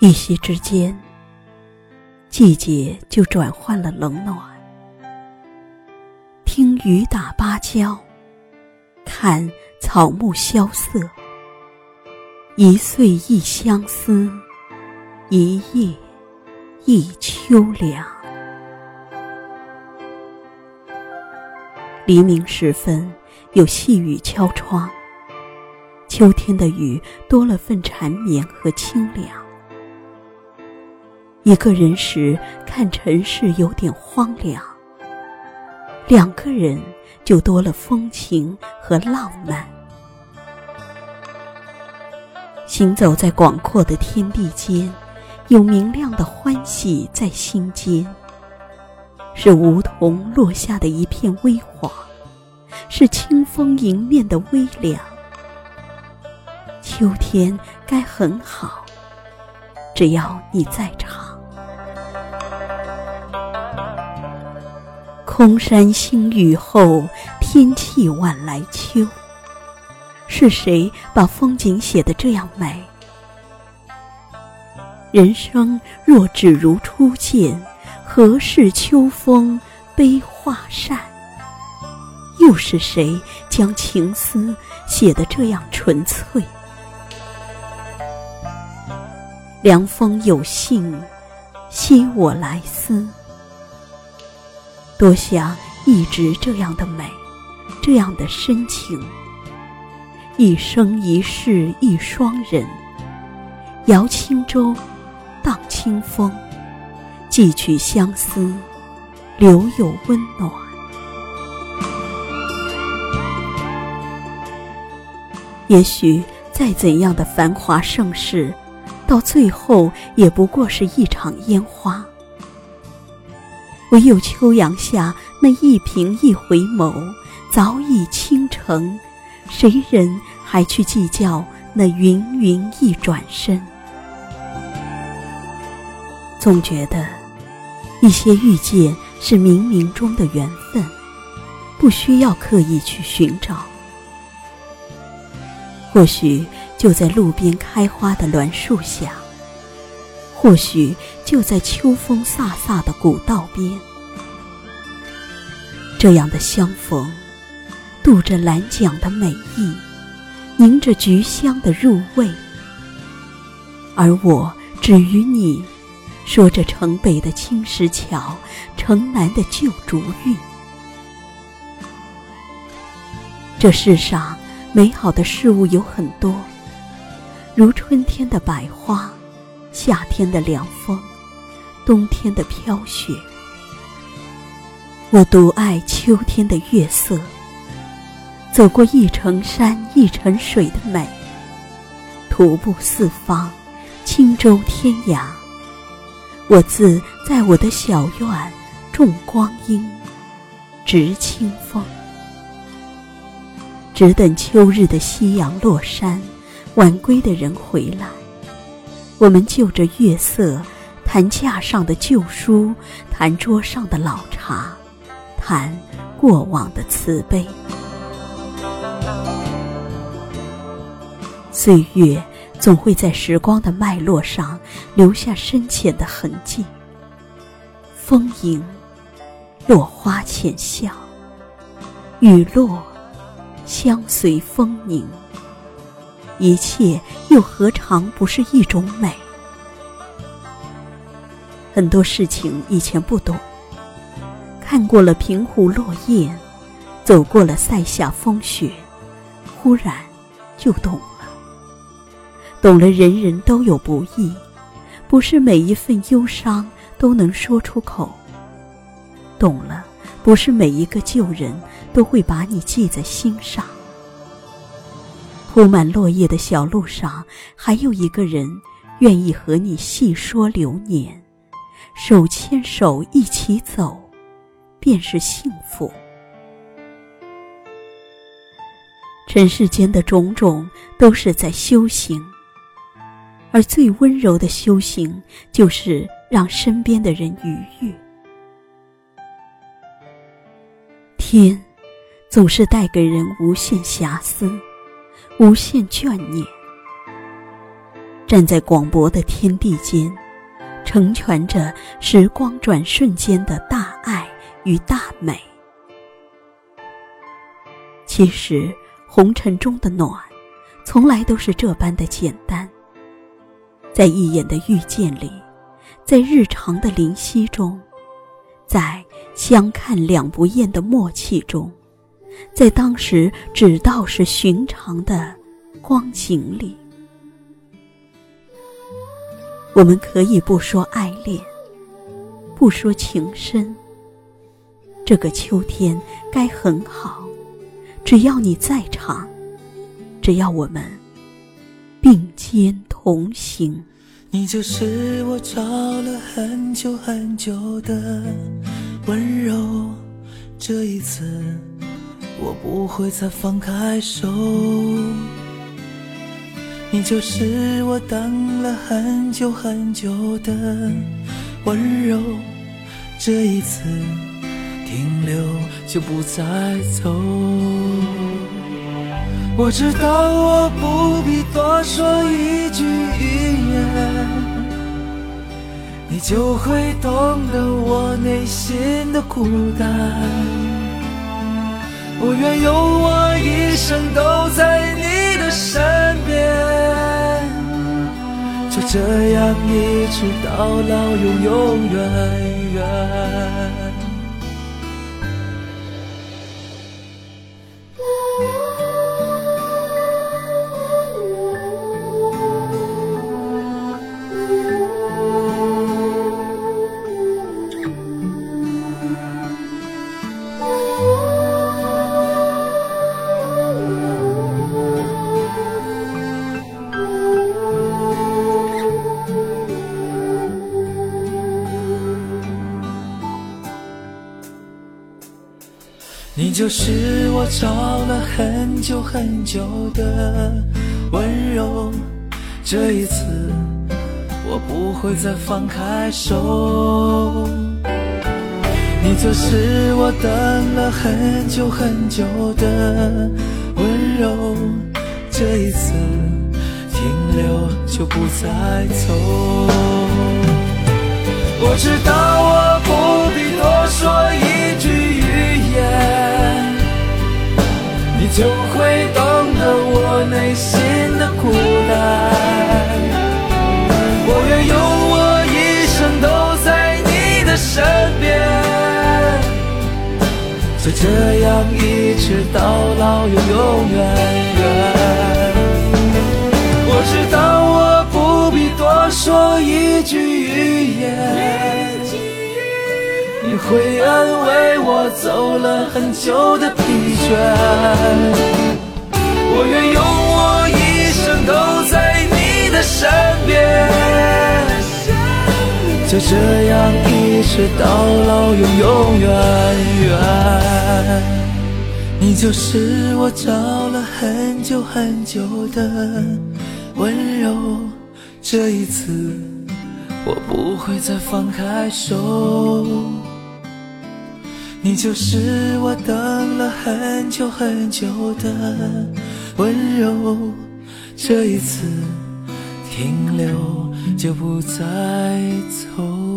一夕之间，季节就转换了冷暖。听雨打芭蕉，看草木萧瑟。一岁一相思，一夜一秋凉。黎明时分，有细雨敲窗。秋天的雨多了份缠绵和清凉。一个人时，看尘世有点荒凉；两个人，就多了风情和浪漫。行走在广阔的天地间，有明亮的欢喜在心间。是梧桐落下的一片微黄，是清风迎面的微凉。秋天该很好，只要你在场。空山新雨后，天气晚来秋。是谁把风景写得这样美？人生若只如初见，何事秋风悲画扇？又是谁将情思写得这样纯粹？凉风有信，惜我来思。多想一直这样的美，这样的深情。一生一世一双人，摇轻舟，荡清风，寄取相思，留有温暖。也许再怎样的繁华盛世，到最后也不过是一场烟花。唯有秋阳下那一颦一回眸，早已倾城。谁人还去计较那云云一转身？总觉得一些遇见是冥冥中的缘分，不需要刻意去寻找。或许就在路边开花的栾树下。或许就在秋风飒飒的古道边，这样的相逢，渡着兰桨的美意，迎着菊香的入味，而我只与你说着城北的青石桥，城南的旧竹韵。这世上美好的事物有很多，如春天的百花。夏天的凉风，冬天的飘雪，我独爱秋天的月色。走过一程山一程水的美，徒步四方，轻舟天涯。我自在我的小院种光阴，植清风，只等秋日的夕阳落山，晚归的人回来。我们就着月色，谈架上的旧书，谈桌上的老茶，谈过往的慈悲。岁月总会在时光的脉络上留下深浅的痕迹。风吟，落花浅笑；雨落，相随风凝。一切又何尝不是一种美？很多事情以前不懂，看过了平湖落雁，走过了塞下风雪，忽然就懂。懂了，人人都有不易，不是每一份忧伤都能说出口。懂了，不是每一个旧人都会把你记在心上。铺满落叶的小路上，还有一个人愿意和你细说流年，手牵手一起走，便是幸福。尘世间的种种，都是在修行，而最温柔的修行，就是让身边的人愉悦。天，总是带给人无限遐思，无限眷念。站在广博的天地间，成全着时光转瞬间的大爱与大美。其实，红尘中的暖，从来都是这般的简单。在一眼的遇见里，在日常的灵犀中，在相看两不厌的默契中，在当时只道是寻常的光景里，我们可以不说爱恋，不说情深。这个秋天该很好，只要你在场，只要我们并肩。同行，你就是我找了很久很久的温柔。这一次，我不会再放开手。你就是我等了很久很久的温柔。这一次，停留就不再走。我知道我不必多说一句语言，你就会懂得我内心的孤单。我愿用我一生都在你的身边，就这样一直到老，永永远远。你就是我找了很久很久的温柔，这一次我不会再放开手。你就是我等了很久很久的温柔，这一次停留就不再走。我知道一直到老，永永远远。我知道我不必多说一句语言。你会安慰我走了很久的疲倦，我愿用我一生都在你的身边，就这样一直到老，永永远远。你就是我找了很久很久的温柔，这一次我不会再放开手。你就是我等了很久很久的温柔，这一次停留就不再走。